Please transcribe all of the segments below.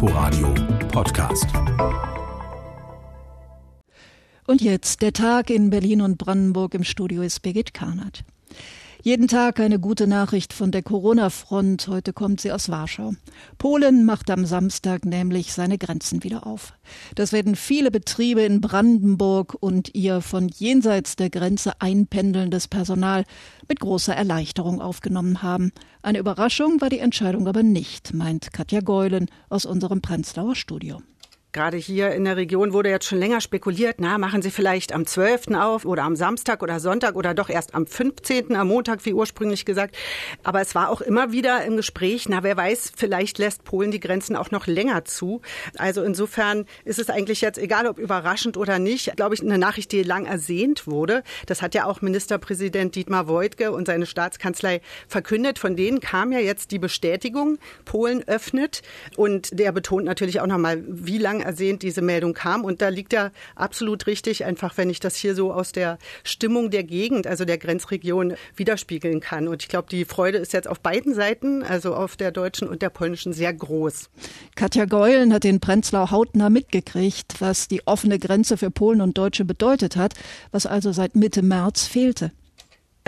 Inforadio Podcast. Und jetzt der Tag in Berlin und Brandenburg im Studio ist Birgit Karnert. Jeden Tag eine gute Nachricht von der Corona-Front. Heute kommt sie aus Warschau. Polen macht am Samstag nämlich seine Grenzen wieder auf. Das werden viele Betriebe in Brandenburg und ihr von jenseits der Grenze einpendelndes Personal mit großer Erleichterung aufgenommen haben. Eine Überraschung war die Entscheidung aber nicht, meint Katja Geulen aus unserem Prenzlauer Studio. Gerade hier in der Region wurde jetzt schon länger spekuliert, na, machen Sie vielleicht am 12. auf oder am Samstag oder Sonntag oder doch erst am 15., am Montag, wie ursprünglich gesagt. Aber es war auch immer wieder im Gespräch, na, wer weiß, vielleicht lässt Polen die Grenzen auch noch länger zu. Also insofern ist es eigentlich jetzt, egal ob überraschend oder nicht, glaube ich, eine Nachricht, die lang ersehnt wurde. Das hat ja auch Ministerpräsident Dietmar Woidke und seine Staatskanzlei verkündet. Von denen kam ja jetzt die Bestätigung, Polen öffnet. Und der betont natürlich auch nochmal, wie lange lang ersehnt diese Meldung kam. Und da liegt ja absolut richtig, einfach wenn ich das hier so aus der Stimmung der Gegend, also der Grenzregion, widerspiegeln kann. Und ich glaube, die Freude ist jetzt auf beiden Seiten, also auf der deutschen und der polnischen, sehr groß. Katja Geulen hat in Prenzlau hautnah mitgekriegt, was die offene Grenze für Polen und Deutsche bedeutet hat, was also seit Mitte März fehlte.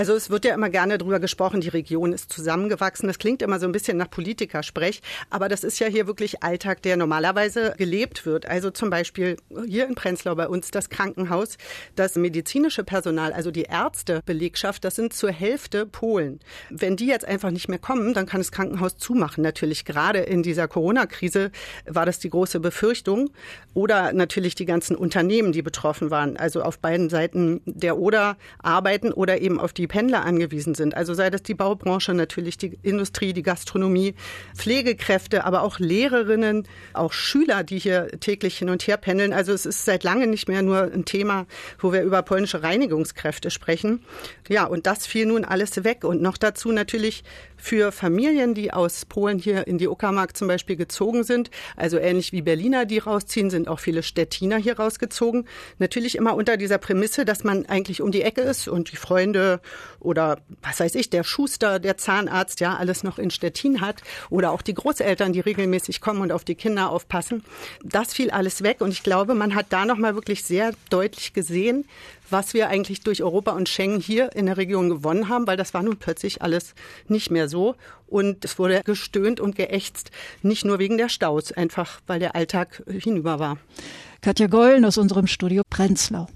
Also es wird ja immer gerne darüber gesprochen, die Region ist zusammengewachsen. Das klingt immer so ein bisschen nach Politikersprech, aber das ist ja hier wirklich Alltag, der normalerweise gelebt wird. Also zum Beispiel hier in Prenzlau bei uns das Krankenhaus, das medizinische Personal, also die Ärztebelegschaft, das sind zur Hälfte Polen. Wenn die jetzt einfach nicht mehr kommen, dann kann das Krankenhaus zumachen. Natürlich gerade in dieser Corona-Krise war das die große Befürchtung. Oder natürlich die ganzen Unternehmen, die betroffen waren, also auf beiden Seiten der Oder arbeiten oder eben auf die Pendler angewiesen sind. Also sei das die Baubranche, natürlich die Industrie, die Gastronomie, Pflegekräfte, aber auch Lehrerinnen, auch Schüler, die hier täglich hin und her pendeln. Also es ist seit langem nicht mehr nur ein Thema, wo wir über polnische Reinigungskräfte sprechen. Ja, und das fiel nun alles weg. Und noch dazu natürlich für Familien, die aus Polen hier in die Uckermark zum Beispiel gezogen sind, also ähnlich wie Berliner, die rausziehen, sind auch viele Stettiner hier rausgezogen. Natürlich immer unter dieser Prämisse, dass man eigentlich um die Ecke ist und die Freunde oder was weiß ich, der Schuster, der Zahnarzt, ja, alles noch in Stettin hat oder auch die Großeltern, die regelmäßig kommen und auf die Kinder aufpassen. Das fiel alles weg und ich glaube, man hat da nochmal wirklich sehr deutlich gesehen, was wir eigentlich durch Europa und Schengen hier in der Region gewonnen haben, weil das war nun plötzlich alles nicht mehr so. Und es wurde gestöhnt und geächtzt, nicht nur wegen der Staus, einfach weil der Alltag hinüber war. Katja Geulen aus unserem Studio Prenzlau.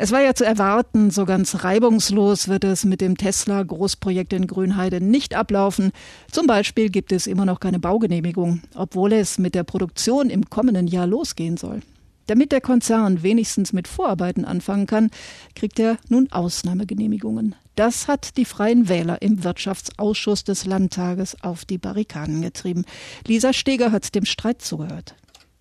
Es war ja zu erwarten, so ganz reibungslos wird es mit dem Tesla-Großprojekt in Grünheide nicht ablaufen. Zum Beispiel gibt es immer noch keine Baugenehmigung, obwohl es mit der Produktion im kommenden Jahr losgehen soll. Damit der Konzern wenigstens mit Vorarbeiten anfangen kann, kriegt er nun Ausnahmegenehmigungen. Das hat die Freien Wähler im Wirtschaftsausschuss des Landtages auf die Barrikaden getrieben. Lisa Steger hat dem Streit zugehört.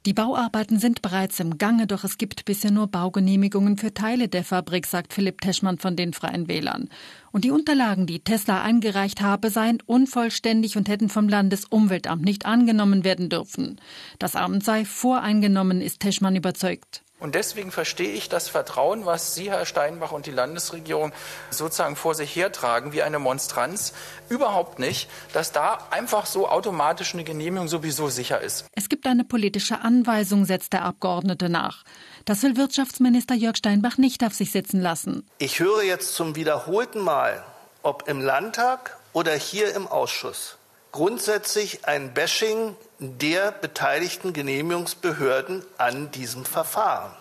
Die Bauarbeiten sind bereits im Gange, doch es gibt bisher nur Baugenehmigungen für Teile der Fabrik, sagt Philipp Teschmann von den Freien Wählern. Und die Unterlagen, die Tesla eingereicht habe, seien unvollständig und hätten vom Landesumweltamt nicht angenommen werden dürfen. Das Amt sei voreingenommen, ist Teschmann überzeugt. Und deswegen verstehe ich das Vertrauen, was Sie, Herr Steinbach, und die Landesregierung sozusagen vor sich hertragen, wie eine Monstranz, überhaupt nicht, dass da einfach so automatisch eine Genehmigung sowieso sicher ist. Es gibt eine politische Anweisung, setzt der Abgeordnete nach. Das will Wirtschaftsminister Jörg Steinbach nicht auf sich sitzen lassen. Ich höre jetzt zum wiederholten Mal, ob im Landtag oder hier im Ausschuss, grundsätzlich ein Bashing der beteiligten Genehmigungsbehörden an diesem Verfahren.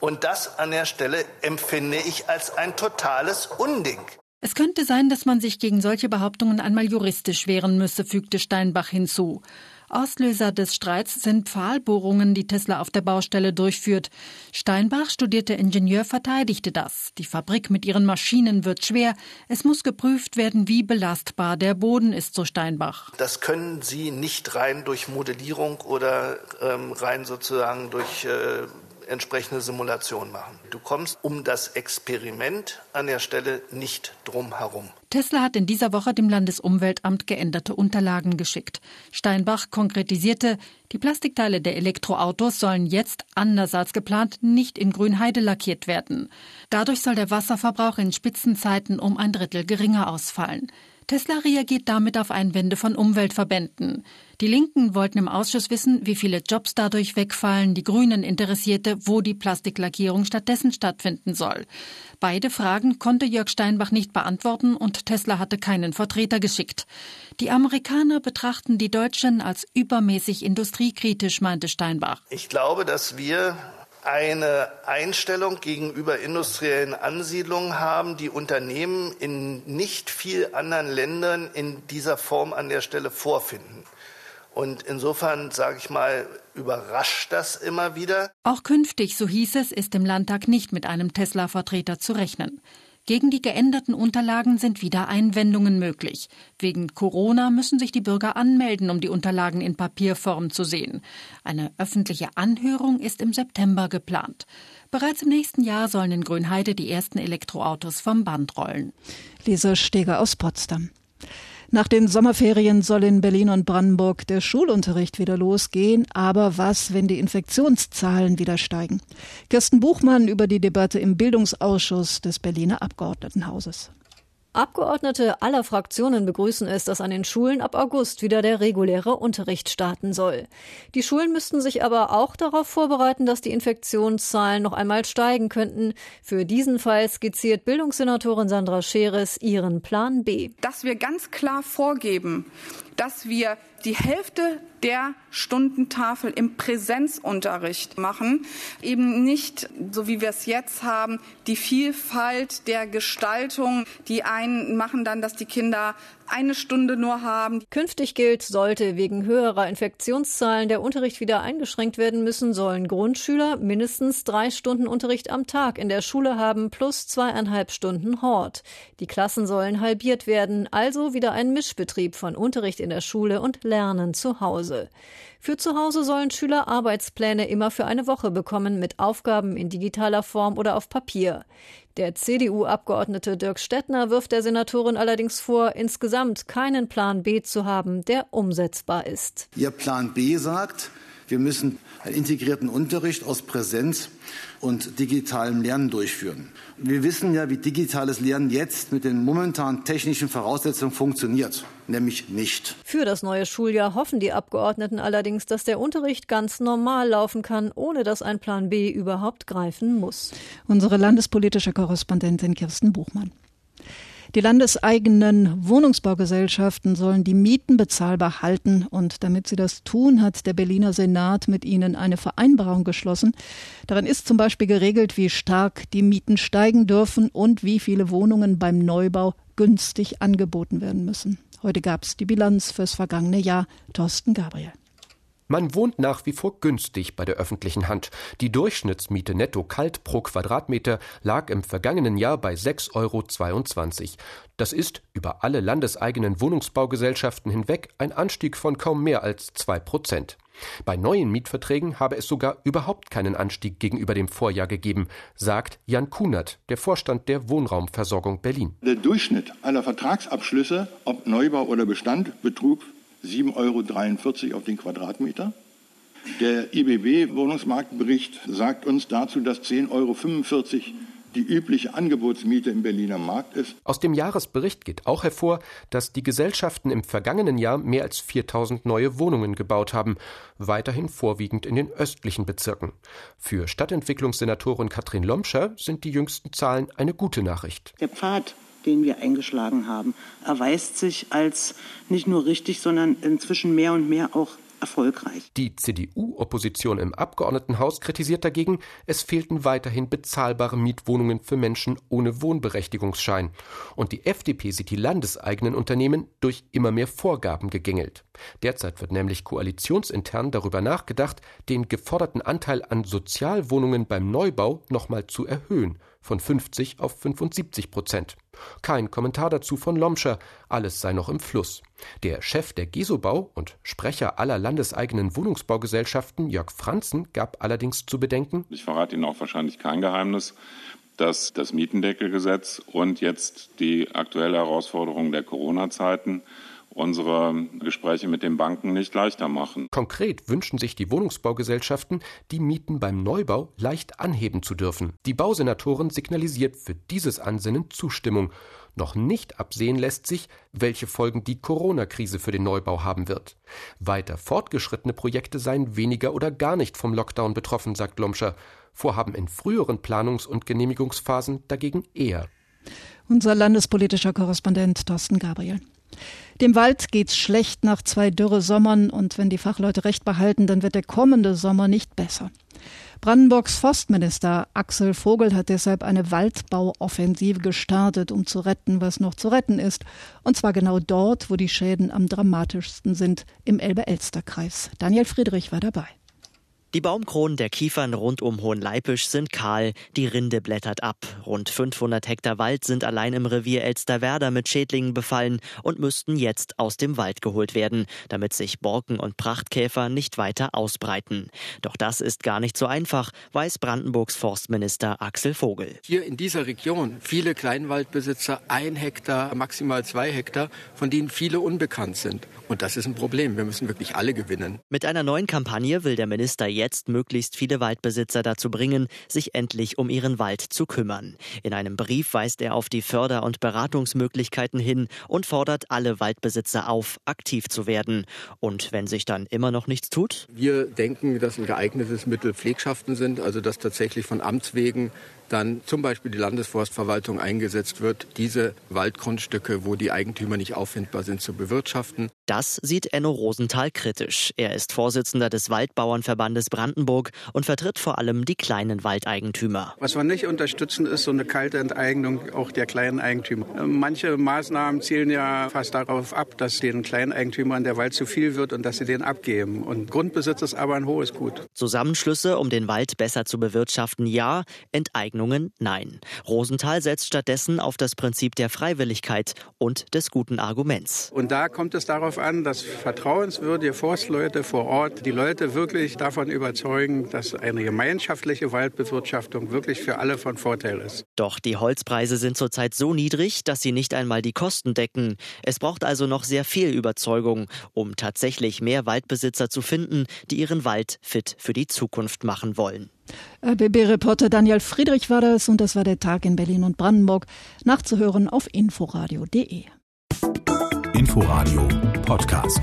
Und das an der Stelle empfinde ich als ein totales Unding. Es könnte sein, dass man sich gegen solche Behauptungen einmal juristisch wehren müsse, fügte Steinbach hinzu. Auslöser des Streits sind Pfahlbohrungen, die Tesla auf der Baustelle durchführt. Steinbach, studierter Ingenieur, verteidigte das. Die Fabrik mit ihren Maschinen wird schwer. Es muss geprüft werden, wie belastbar der Boden ist, so Steinbach. Das können Sie nicht rein durch Modellierung oder ähm, rein sozusagen durch äh, entsprechende Simulation machen. Du kommst um das Experiment an der Stelle nicht drum herum. Tesla hat in dieser Woche dem Landesumweltamt geänderte Unterlagen geschickt. Steinbach konkretisierte, die Plastikteile der Elektroautos sollen jetzt anders als geplant nicht in Grünheide lackiert werden. Dadurch soll der Wasserverbrauch in Spitzenzeiten um ein Drittel geringer ausfallen. Tesla reagiert damit auf Einwände von Umweltverbänden. Die Linken wollten im Ausschuss wissen, wie viele Jobs dadurch wegfallen. Die Grünen interessierte, wo die Plastiklackierung stattdessen stattfinden soll. Beide Fragen konnte Jörg Steinbach nicht beantworten und Tesla hatte keinen Vertreter geschickt. Die Amerikaner betrachten die Deutschen als übermäßig industriekritisch, meinte Steinbach. Ich glaube, dass wir eine Einstellung gegenüber industriellen Ansiedlungen haben, die Unternehmen in nicht viel anderen Ländern in dieser Form an der Stelle vorfinden. Und insofern, sage ich mal, überrascht das immer wieder. Auch künftig, so hieß es, ist im Landtag nicht mit einem Tesla-Vertreter zu rechnen. Gegen die geänderten Unterlagen sind wieder Einwendungen möglich. Wegen Corona müssen sich die Bürger anmelden, um die Unterlagen in Papierform zu sehen. Eine öffentliche Anhörung ist im September geplant. Bereits im nächsten Jahr sollen in Grünheide die ersten Elektroautos vom Band rollen. Lisa Steger aus Potsdam. Nach den Sommerferien soll in Berlin und Brandenburg der Schulunterricht wieder losgehen. Aber was, wenn die Infektionszahlen wieder steigen? Kirsten Buchmann über die Debatte im Bildungsausschuss des Berliner Abgeordnetenhauses. Abgeordnete aller Fraktionen begrüßen es, dass an den Schulen ab August wieder der reguläre Unterricht starten soll. Die Schulen müssten sich aber auch darauf vorbereiten, dass die Infektionszahlen noch einmal steigen könnten. Für diesen Fall skizziert Bildungssenatorin Sandra Scheres ihren Plan B. Dass wir ganz klar vorgeben, dass wir die Hälfte der Stundentafel im Präsenzunterricht machen. Eben nicht, so wie wir es jetzt haben, die Vielfalt der Gestaltung. Die einen machen dann, dass die Kinder eine Stunde nur haben. Künftig gilt, sollte wegen höherer Infektionszahlen der Unterricht wieder eingeschränkt werden müssen, sollen Grundschüler mindestens drei Stunden Unterricht am Tag in der Schule haben plus zweieinhalb Stunden Hort. Die Klassen sollen halbiert werden, also wieder ein Mischbetrieb von Unterricht in der Schule und Lernen zu Hause. Für zu Hause sollen Schüler Arbeitspläne immer für eine Woche bekommen mit Aufgaben in digitaler Form oder auf Papier. Der CDU-Abgeordnete Dirk Stettner wirft der Senatorin allerdings vor, insgesamt keinen Plan B zu haben, der umsetzbar ist. Ihr Plan B sagt, wir müssen einen integrierten Unterricht aus Präsenz und digitalem Lernen durchführen. Wir wissen ja, wie digitales Lernen jetzt mit den momentanen technischen Voraussetzungen funktioniert, nämlich nicht. Für das neue Schuljahr hoffen die Abgeordneten allerdings, dass der Unterricht ganz normal laufen kann, ohne dass ein Plan B überhaupt greifen muss. Unsere landespolitische Korrespondentin Kirsten Buchmann. Die landeseigenen Wohnungsbaugesellschaften sollen die Mieten bezahlbar halten und damit sie das tun, hat der Berliner Senat mit ihnen eine Vereinbarung geschlossen. Darin ist zum Beispiel geregelt, wie stark die Mieten steigen dürfen und wie viele Wohnungen beim Neubau günstig angeboten werden müssen. Heute gab es die Bilanz fürs vergangene Jahr. Thorsten Gabriel. Man wohnt nach wie vor günstig bei der öffentlichen Hand. Die Durchschnittsmiete netto kalt pro Quadratmeter lag im vergangenen Jahr bei 6,22 Euro. Das ist über alle landeseigenen Wohnungsbaugesellschaften hinweg ein Anstieg von kaum mehr als zwei Prozent. Bei neuen Mietverträgen habe es sogar überhaupt keinen Anstieg gegenüber dem Vorjahr gegeben, sagt Jan Kunert, der Vorstand der Wohnraumversorgung Berlin. Der Durchschnitt aller Vertragsabschlüsse, ob Neubau oder Bestand, betrug 7,43 Euro auf den Quadratmeter. Der IBB-Wohnungsmarktbericht sagt uns dazu, dass 10,45 Euro die übliche Angebotsmiete im Berliner Markt ist. Aus dem Jahresbericht geht auch hervor, dass die Gesellschaften im vergangenen Jahr mehr als 4000 neue Wohnungen gebaut haben, weiterhin vorwiegend in den östlichen Bezirken. Für Stadtentwicklungssenatorin Katrin Lomscher sind die jüngsten Zahlen eine gute Nachricht. Der Pfad den wir eingeschlagen haben, erweist sich als nicht nur richtig, sondern inzwischen mehr und mehr auch erfolgreich. Die CDU-Opposition im Abgeordnetenhaus kritisiert dagegen, es fehlten weiterhin bezahlbare Mietwohnungen für Menschen ohne Wohnberechtigungsschein. Und die FDP sieht die landeseigenen Unternehmen durch immer mehr Vorgaben gegängelt. Derzeit wird nämlich koalitionsintern darüber nachgedacht, den geforderten Anteil an Sozialwohnungen beim Neubau nochmal zu erhöhen von 50 auf 75 Prozent. Kein Kommentar dazu von Lomscher, alles sei noch im Fluss. Der Chef der Gesobau und Sprecher aller landeseigenen Wohnungsbaugesellschaften, Jörg Franzen, gab allerdings zu bedenken, ich verrate Ihnen auch wahrscheinlich kein Geheimnis, dass das Mietendeckelgesetz und jetzt die aktuelle Herausforderung der Corona-Zeiten unsere Gespräche mit den Banken nicht leichter machen. Konkret wünschen sich die Wohnungsbaugesellschaften, die Mieten beim Neubau leicht anheben zu dürfen. Die Bausenatorin signalisiert für dieses Ansinnen Zustimmung. Noch nicht absehen lässt sich, welche Folgen die Corona-Krise für den Neubau haben wird. Weiter fortgeschrittene Projekte seien weniger oder gar nicht vom Lockdown betroffen, sagt Lomscher. Vorhaben in früheren Planungs- und Genehmigungsphasen dagegen eher. Unser landespolitischer Korrespondent Thorsten Gabriel. Dem Wald geht's schlecht nach zwei dürre Sommern und wenn die Fachleute recht behalten, dann wird der kommende Sommer nicht besser. Brandenburgs Forstminister Axel Vogel hat deshalb eine Waldbauoffensive gestartet, um zu retten, was noch zu retten ist. Und zwar genau dort, wo die Schäden am dramatischsten sind, im Elbe-Elster-Kreis. Daniel Friedrich war dabei. Die Baumkronen der Kiefern rund um Hohenleipisch sind kahl, die Rinde blättert ab. Rund 500 Hektar Wald sind allein im Revier Elsterwerda mit Schädlingen befallen und müssten jetzt aus dem Wald geholt werden, damit sich Borken und Prachtkäfer nicht weiter ausbreiten. Doch das ist gar nicht so einfach, weiß Brandenburgs Forstminister Axel Vogel. Hier in dieser Region viele Kleinwaldbesitzer, ein Hektar, maximal zwei Hektar, von denen viele unbekannt sind. Und das ist ein Problem. Wir müssen wirklich alle gewinnen. Mit einer neuen Kampagne will der Minister jetzt möglichst viele Waldbesitzer dazu bringen, sich endlich um ihren Wald zu kümmern. In einem Brief weist er auf die Förder- und Beratungsmöglichkeiten hin und fordert alle Waldbesitzer auf, aktiv zu werden. Und wenn sich dann immer noch nichts tut? Wir denken, dass ein geeignetes Mittel Pflegschaften sind, also dass tatsächlich von Amts wegen dann zum Beispiel die Landesforstverwaltung eingesetzt wird, diese Waldgrundstücke, wo die Eigentümer nicht auffindbar sind, zu bewirtschaften. Das sieht Enno Rosenthal kritisch. Er ist Vorsitzender des Waldbauernverbandes Brandenburg und vertritt vor allem die kleinen Waldeigentümer. Was wir nicht unterstützen, ist so eine kalte Enteignung auch der kleinen Eigentümer. Manche Maßnahmen zielen ja fast darauf ab, dass den kleinen Eigentümern der Wald zu viel wird und dass sie den abgeben. Und Grundbesitz ist aber ein hohes Gut. Zusammenschlüsse, um den Wald besser zu bewirtschaften, ja. Enteignungen, nein. Rosenthal setzt stattdessen auf das Prinzip der Freiwilligkeit und des guten Arguments. Und da kommt es darauf an, dass vertrauenswürdige Forstleute vor Ort die Leute wirklich davon überzeugen, dass eine gemeinschaftliche Waldbewirtschaftung wirklich für alle von Vorteil ist. Doch die Holzpreise sind zurzeit so niedrig, dass sie nicht einmal die Kosten decken. Es braucht also noch sehr viel Überzeugung, um tatsächlich mehr Waldbesitzer zu finden, die ihren Wald fit für die Zukunft machen wollen. RBB-Reporter Daniel Friedrich war das und das war der Tag in Berlin und Brandenburg. Nachzuhören auf inforadio.de. Inforadio Podcast.